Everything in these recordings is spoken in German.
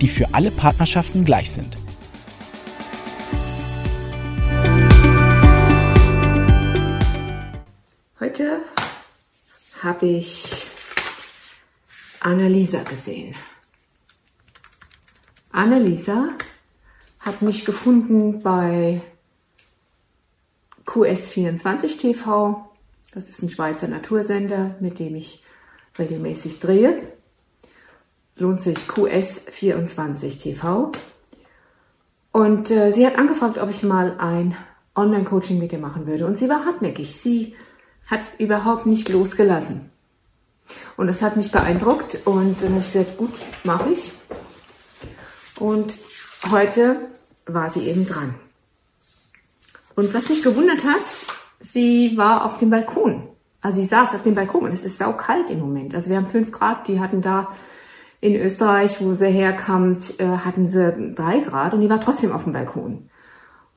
die für alle Partnerschaften gleich sind. Heute habe ich Annalisa gesehen. Annalisa hat mich gefunden bei QS24 TV. Das ist ein Schweizer Natursender, mit dem ich regelmäßig drehe lohnt sich QS24 TV. Und äh, sie hat angefragt, ob ich mal ein Online-Coaching mit ihr machen würde. Und sie war hartnäckig. Sie hat überhaupt nicht losgelassen. Und das hat mich beeindruckt. Und dann habe ich gesagt, gut, mache ich. Und heute war sie eben dran. Und was mich gewundert hat, sie war auf dem Balkon. Also sie saß auf dem Balkon und es ist saukalt im Moment. Also wir haben fünf Grad, die hatten da in Österreich, wo sie herkommt, äh, hatten sie drei Grad und die war trotzdem auf dem Balkon.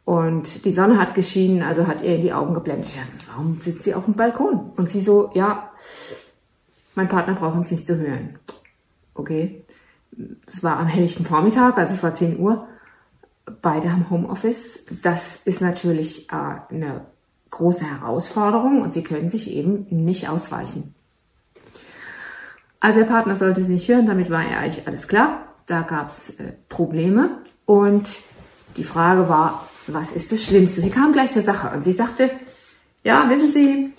Und die Sonne hat geschienen, also hat ihr in die Augen geblendet. Ich dachte, warum sitzt sie auf dem Balkon? Und sie so, ja, mein Partner braucht uns nicht zu hören. Okay. Es war am helllichten Vormittag, also es war 10 Uhr. Beide haben Homeoffice. Das ist natürlich äh, eine große Herausforderung und sie können sich eben nicht ausweichen. Also der Partner sollte sie nicht hören, damit war ja eigentlich alles klar. Da gab es äh, Probleme und die Frage war, was ist das Schlimmste? Sie kam gleich zur Sache und sie sagte, ja, wissen Sie,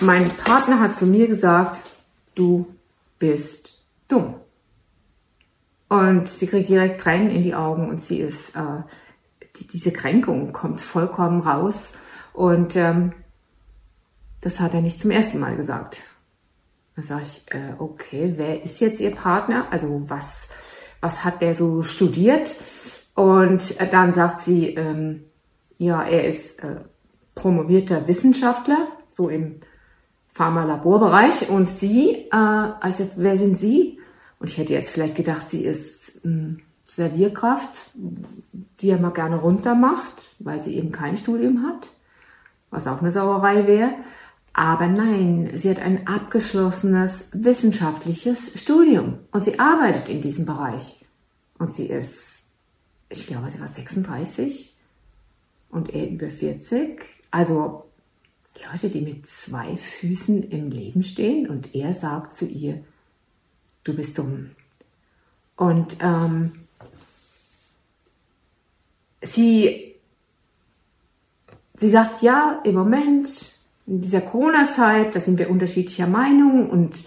mein Partner hat zu mir gesagt, du bist dumm. Und sie kriegt direkt Tränen in die Augen und sie ist, äh, die, diese Kränkung kommt vollkommen raus. Und ähm, das hat er nicht zum ersten Mal gesagt. Dann sage ich, äh, okay, wer ist jetzt Ihr Partner? Also was, was hat der so studiert? Und äh, dann sagt sie, ähm, ja, er ist äh, promovierter Wissenschaftler, so im Pharma-Laborbereich. Und sie, äh, also wer sind Sie? Und ich hätte jetzt vielleicht gedacht, sie ist ähm, Servierkraft, die er mal gerne runter macht, weil sie eben kein Studium hat, was auch eine Sauerei wäre. Aber nein, sie hat ein abgeschlossenes wissenschaftliches Studium und sie arbeitet in diesem Bereich. Und sie ist, ich glaube, sie war 36 und er über 40. Also Leute, die mit zwei Füßen im Leben stehen und er sagt zu ihr, du bist dumm. Und ähm, sie, sie sagt, ja, im Moment in dieser Corona-Zeit, da sind wir unterschiedlicher Meinung und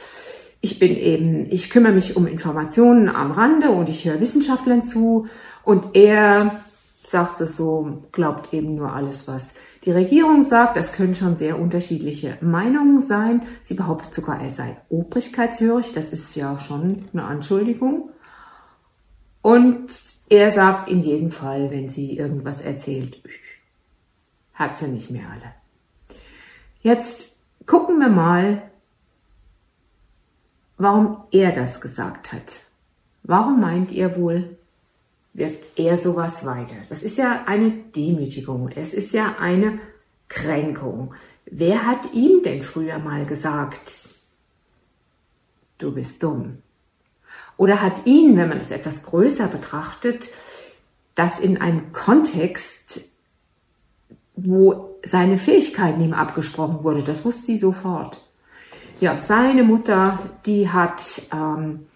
ich bin eben, ich kümmere mich um Informationen am Rande und ich höre Wissenschaftlern zu und er sagt es so, glaubt eben nur alles, was die Regierung sagt. Das können schon sehr unterschiedliche Meinungen sein. Sie behauptet sogar, er sei obrigkeitshörig. Das ist ja schon eine Anschuldigung. Und er sagt in jedem Fall, wenn sie irgendwas erzählt, hat sie nicht mehr alle. Jetzt gucken wir mal, warum er das gesagt hat. Warum meint ihr wohl, wirft er sowas weiter? Das ist ja eine Demütigung. Es ist ja eine Kränkung. Wer hat ihm denn früher mal gesagt, du bist dumm? Oder hat ihn, wenn man es etwas größer betrachtet, das in einem Kontext, wo seine Fähigkeiten ihm abgesprochen wurde. Das wusste sie sofort. Ja, seine Mutter, die hat, ähm,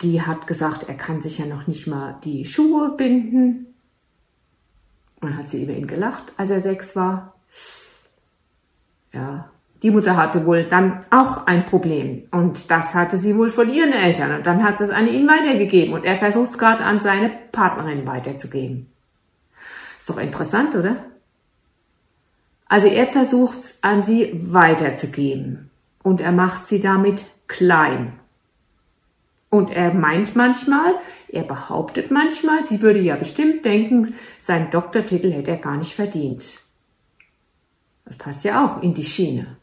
die hat gesagt, er kann sich ja noch nicht mal die Schuhe binden. Und dann hat sie über ihn gelacht, als er sechs war. Ja, die Mutter hatte wohl dann auch ein Problem. Und das hatte sie wohl von ihren Eltern. Und dann hat sie es an ihn weitergegeben. Und er versucht es gerade an seine Partnerin weiterzugeben. Ist doch interessant, oder? Also er versucht es an sie weiterzugeben und er macht sie damit klein. Und er meint manchmal, er behauptet manchmal, sie würde ja bestimmt denken, seinen Doktortitel hätte er gar nicht verdient. Das passt ja auch in die Schiene.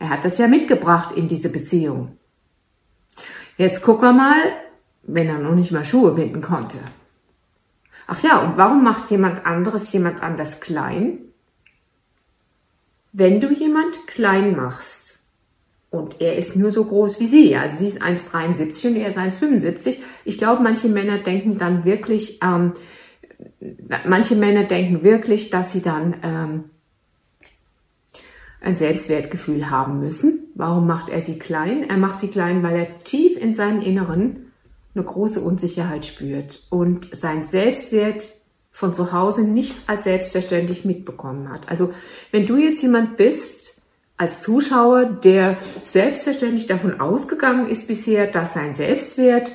Er hat das ja mitgebracht in diese Beziehung. Jetzt gucken wir mal, wenn er noch nicht mal Schuhe binden konnte. Ach ja, und warum macht jemand anderes jemand anders klein? Wenn du jemand klein machst und er ist nur so groß wie sie, also sie ist 1,73 und er ist 1,75, ich glaube, manche Männer denken dann wirklich, ähm, manche Männer denken wirklich, dass sie dann ähm, ein Selbstwertgefühl haben müssen. Warum macht er sie klein? Er macht sie klein, weil er tief in seinem Inneren eine große Unsicherheit spürt und sein Selbstwert von zu Hause nicht als selbstverständlich mitbekommen hat. Also wenn du jetzt jemand bist, als Zuschauer, der selbstverständlich davon ausgegangen ist bisher, dass sein Selbstwert,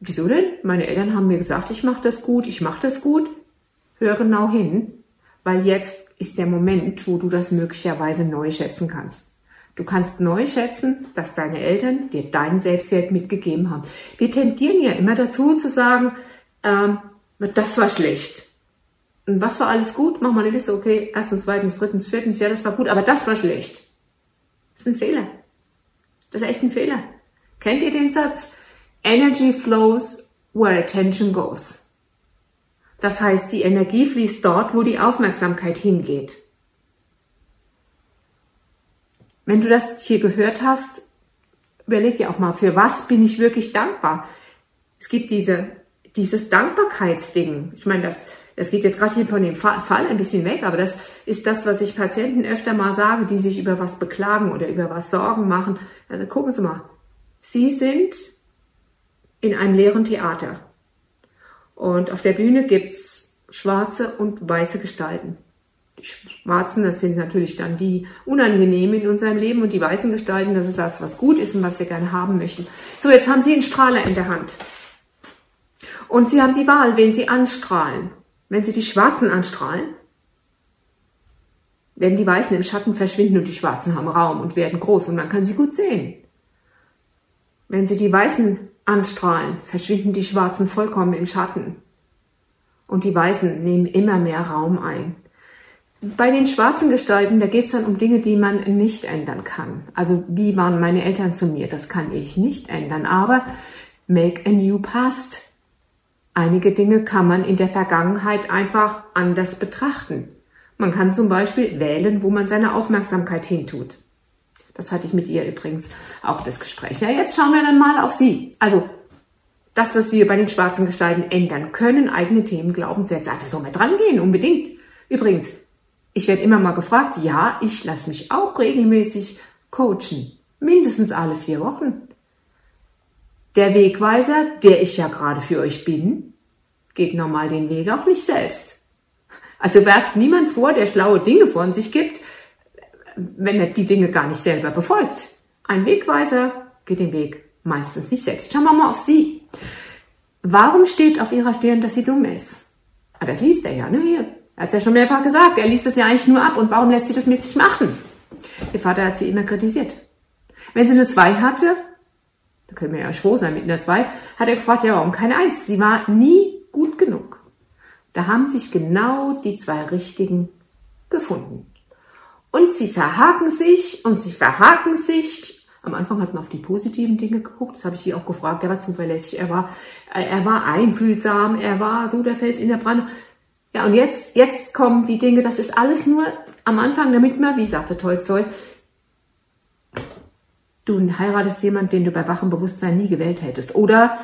wieso denn? Meine Eltern haben mir gesagt, ich mache das gut, ich mache das gut. Hör genau hin, weil jetzt ist der Moment, wo du das möglicherweise neu schätzen kannst. Du kannst neu schätzen, dass deine Eltern dir deinen Selbstwert mitgegeben haben. Wir tendieren ja immer dazu zu sagen, ähm, das war schlecht. Was war alles gut? Mach mal eine Liste, okay, erstens, zweitens, drittens, viertens, ja, das war gut, aber das war schlecht. Das ist ein Fehler. Das ist echt ein Fehler. Kennt ihr den Satz? Energy flows where attention goes. Das heißt, die Energie fließt dort, wo die Aufmerksamkeit hingeht. Wenn du das hier gehört hast, überleg dir auch mal, für was bin ich wirklich dankbar? Es gibt diese, dieses Dankbarkeitsding. Ich meine, das, das geht jetzt gerade hier von dem Fall ein bisschen weg, aber das ist das, was ich Patienten öfter mal sage, die sich über was beklagen oder über was Sorgen machen. Also gucken Sie mal. Sie sind in einem leeren Theater. Und auf der Bühne gibt's schwarze und weiße Gestalten. Die schwarzen, das sind natürlich dann die unangenehmen in unserem Leben und die weißen Gestalten, das ist das, was gut ist und was wir gerne haben möchten. So, jetzt haben Sie einen Strahler in der Hand. Und Sie haben die Wahl, wen Sie anstrahlen. Wenn Sie die Schwarzen anstrahlen, werden die Weißen im Schatten verschwinden und die Schwarzen haben Raum und werden groß und man kann sie gut sehen. Wenn Sie die Weißen anstrahlen, verschwinden die Schwarzen vollkommen im Schatten. Und die Weißen nehmen immer mehr Raum ein. Bei den schwarzen Gestalten, da geht es dann um Dinge, die man nicht ändern kann. Also wie waren meine Eltern zu mir? Das kann ich nicht ändern. Aber make a new past. Einige Dinge kann man in der Vergangenheit einfach anders betrachten. Man kann zum Beispiel wählen, wo man seine Aufmerksamkeit hintut. Das hatte ich mit ihr übrigens auch das Gespräch. Ja, jetzt schauen wir dann mal auf sie. Also das, was wir bei den schwarzen Gestalten ändern können, eigene Themen, Glaubenssätze, da soll man dran gehen, unbedingt. Übrigens, ich werde immer mal gefragt, ja, ich lasse mich auch regelmäßig coachen. Mindestens alle vier Wochen. Der Wegweiser, der ich ja gerade für euch bin, geht normal den Weg auch nicht selbst. Also werft niemand vor, der schlaue Dinge von sich gibt, wenn er die Dinge gar nicht selber befolgt. Ein Wegweiser geht den Weg meistens nicht selbst. Schauen wir mal auf sie. Warum steht auf ihrer Stirn, dass sie dumm ist? Ah, das liest er ja, ne? Hier. Er hat ja schon mehrfach gesagt. Er liest das ja eigentlich nur ab. Und warum lässt sie das mit sich machen? Ihr Vater hat sie immer kritisiert. Wenn sie eine 2 hatte, können wir ja froh sein mit einer 2, hat er gefragt, ja, warum keine 1? Sie war nie gut genug. Da haben sich genau die zwei Richtigen gefunden. Und sie verhaken sich und sie verhaken sich. Am Anfang hat man auf die positiven Dinge geguckt, das habe ich sie auch gefragt. Er war zuverlässig, er war, er war einfühlsam, er war so der Fels in der Brandung. Ja, und jetzt, jetzt kommen die Dinge, das ist alles nur am Anfang, damit man, wie sagte Tolstoi, du heiratest jemanden, den du bei wachem Bewusstsein nie gewählt hättest. Oder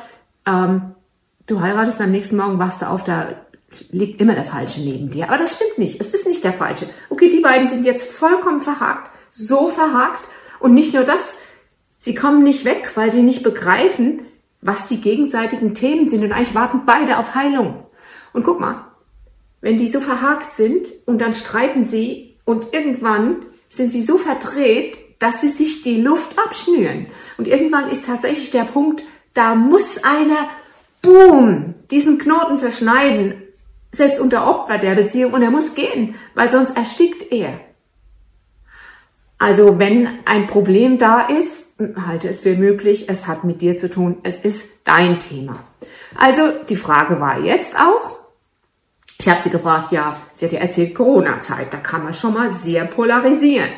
ähm, du heiratest am nächsten Morgen, wachst du auf, da liegt immer der Falsche neben dir. Aber das stimmt nicht. Es ist nicht der Falsche. Okay, die beiden sind jetzt vollkommen verhakt. So verhakt. Und nicht nur das. Sie kommen nicht weg, weil sie nicht begreifen, was die gegenseitigen Themen sind. Und eigentlich warten beide auf Heilung. Und guck mal, wenn die so verhakt sind und dann streiten sie und irgendwann sind sie so verdreht, dass sie sich die Luft abschnüren. Und irgendwann ist tatsächlich der Punkt, da muss einer, boom, diesen Knoten zerschneiden selbst unter Opfer der Beziehung und er muss gehen, weil sonst erstickt er. Also wenn ein Problem da ist, halte es für möglich, es hat mit dir zu tun, es ist dein Thema. Also die Frage war jetzt auch, ich habe sie gefragt, ja, sie hat ja erzählt Corona-Zeit, da kann man schon mal sehr polarisieren.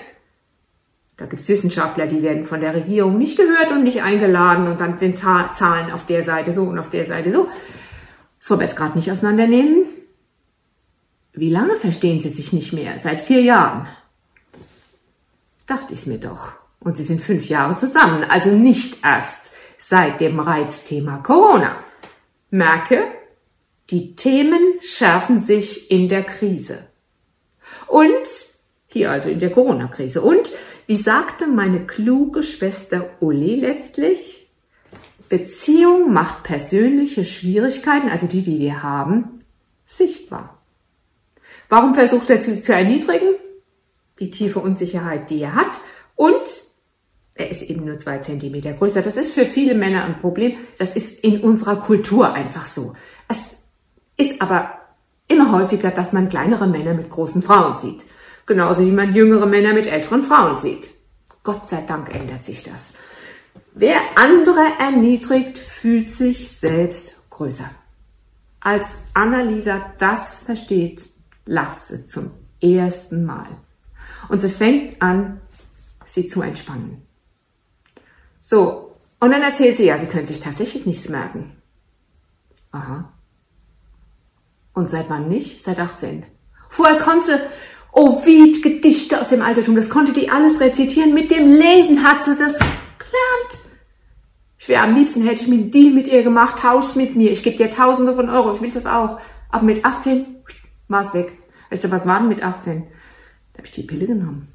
Da gibt es Wissenschaftler, die werden von der Regierung nicht gehört und nicht eingeladen und dann sind Zahlen auf der Seite so und auf der Seite so. Das wollen wir jetzt gerade nicht auseinandernehmen. Wie lange verstehen sie sich nicht mehr? Seit vier Jahren. Dachte ich mir doch. Und sie sind fünf Jahre zusammen, also nicht erst seit dem Reizthema Corona. Merke, die Themen schärfen sich in der Krise. Und, hier also in der Corona-Krise. Und, wie sagte meine kluge Schwester Uli letztlich, Beziehung macht persönliche Schwierigkeiten, also die, die wir haben, sichtbar. Warum versucht er sie zu erniedrigen? Die tiefe Unsicherheit, die er hat. Und er ist eben nur zwei Zentimeter größer. Das ist für viele Männer ein Problem. Das ist in unserer Kultur einfach so. Es ist aber immer häufiger, dass man kleinere Männer mit großen Frauen sieht. Genauso wie man jüngere Männer mit älteren Frauen sieht. Gott sei Dank ändert sich das. Wer andere erniedrigt, fühlt sich selbst größer. Als Annalisa das versteht, lacht sie zum ersten Mal. Und sie fängt an, sie zu entspannen. So, und dann erzählt sie, ja, sie können sich tatsächlich nichts merken. Aha. Und seit wann nicht? Seit 18. Vorher konnte sie Ovid, Gedichte aus dem Altertum, das konnte die alles rezitieren. Mit dem Lesen hat sie das gelernt. Ich wäre am liebsten, hätte ich mir einen Deal mit ihr gemacht, tausch mit mir, ich gebe dir Tausende von Euro, ich will das auch. Aber mit 18 war es weg. Du, was war denn mit 18? Da habe ich die Pille genommen.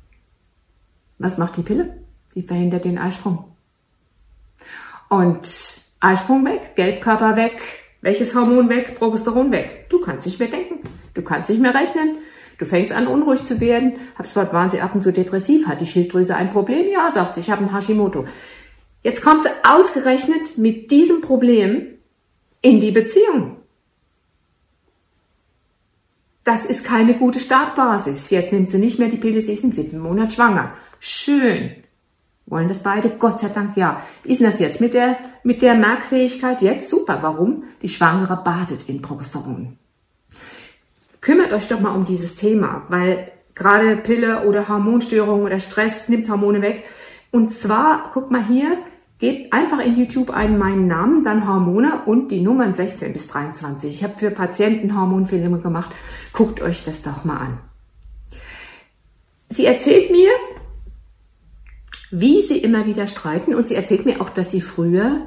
Was macht die Pille? Die verhindert den Eisprung. Und Eisprung weg, Gelbkörper weg, welches Hormon weg, Progesteron weg. Du kannst nicht mehr denken, du kannst nicht mehr rechnen. Du fängst an, unruhig zu werden. Hab's dort, waren sie ab und zu depressiv? Hat die Schilddrüse ein Problem? Ja, sagt sie, ich habe ein Hashimoto. Jetzt kommt sie ausgerechnet mit diesem Problem in die Beziehung. Das ist keine gute Startbasis. Jetzt nimmt sie nicht mehr die Pille, sie ist im siebten Monat schwanger. Schön. Wollen das beide? Gott sei Dank ja. Wie ist denn das jetzt mit der, mit der Merkfähigkeit? Jetzt super. Warum? Die Schwangere badet in Progesteron. Kümmert euch doch mal um dieses Thema, weil gerade Pille oder Hormonstörungen oder Stress nimmt Hormone weg. Und zwar, guck mal hier, gebt einfach in YouTube einen meinen Namen, dann Hormone und die Nummern 16 bis 23. Ich habe für Patienten Hormonfilme gemacht. Guckt euch das doch mal an. Sie erzählt mir, wie sie immer wieder streiten und sie erzählt mir auch, dass sie früher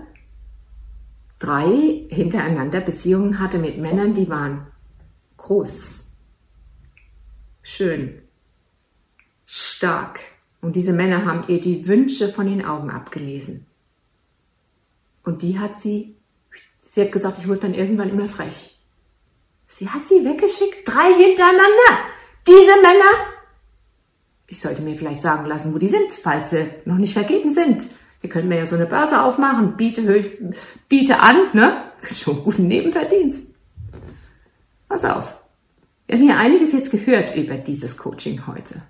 drei hintereinander Beziehungen hatte mit Männern, die waren groß, schön, stark. Und diese Männer haben ihr die Wünsche von den Augen abgelesen. Und die hat sie, sie hat gesagt, ich wurde dann irgendwann immer frech. Sie hat sie weggeschickt, drei hintereinander. Diese Männer ich sollte mir vielleicht sagen lassen, wo die sind, falls sie noch nicht vergeben sind. Wir können mir ja so eine Börse aufmachen, biete, biete an, ne? Schon guten Nebenverdienst. Pass auf. Wir haben hier einiges jetzt gehört über dieses Coaching heute.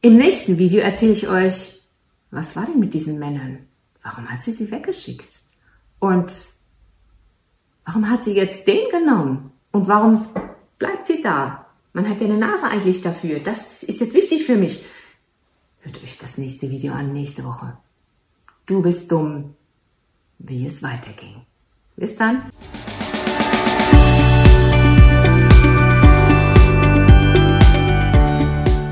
Im nächsten Video erzähle ich euch, was war denn mit diesen Männern? Warum hat sie sie weggeschickt? Und warum hat sie jetzt den genommen? Und warum bleibt sie da? Man hat ja eine Nase eigentlich dafür. Das ist jetzt wichtig für mich. Hört euch das nächste Video an, nächste Woche. Du bist dumm, wie es weiterging. Bis dann.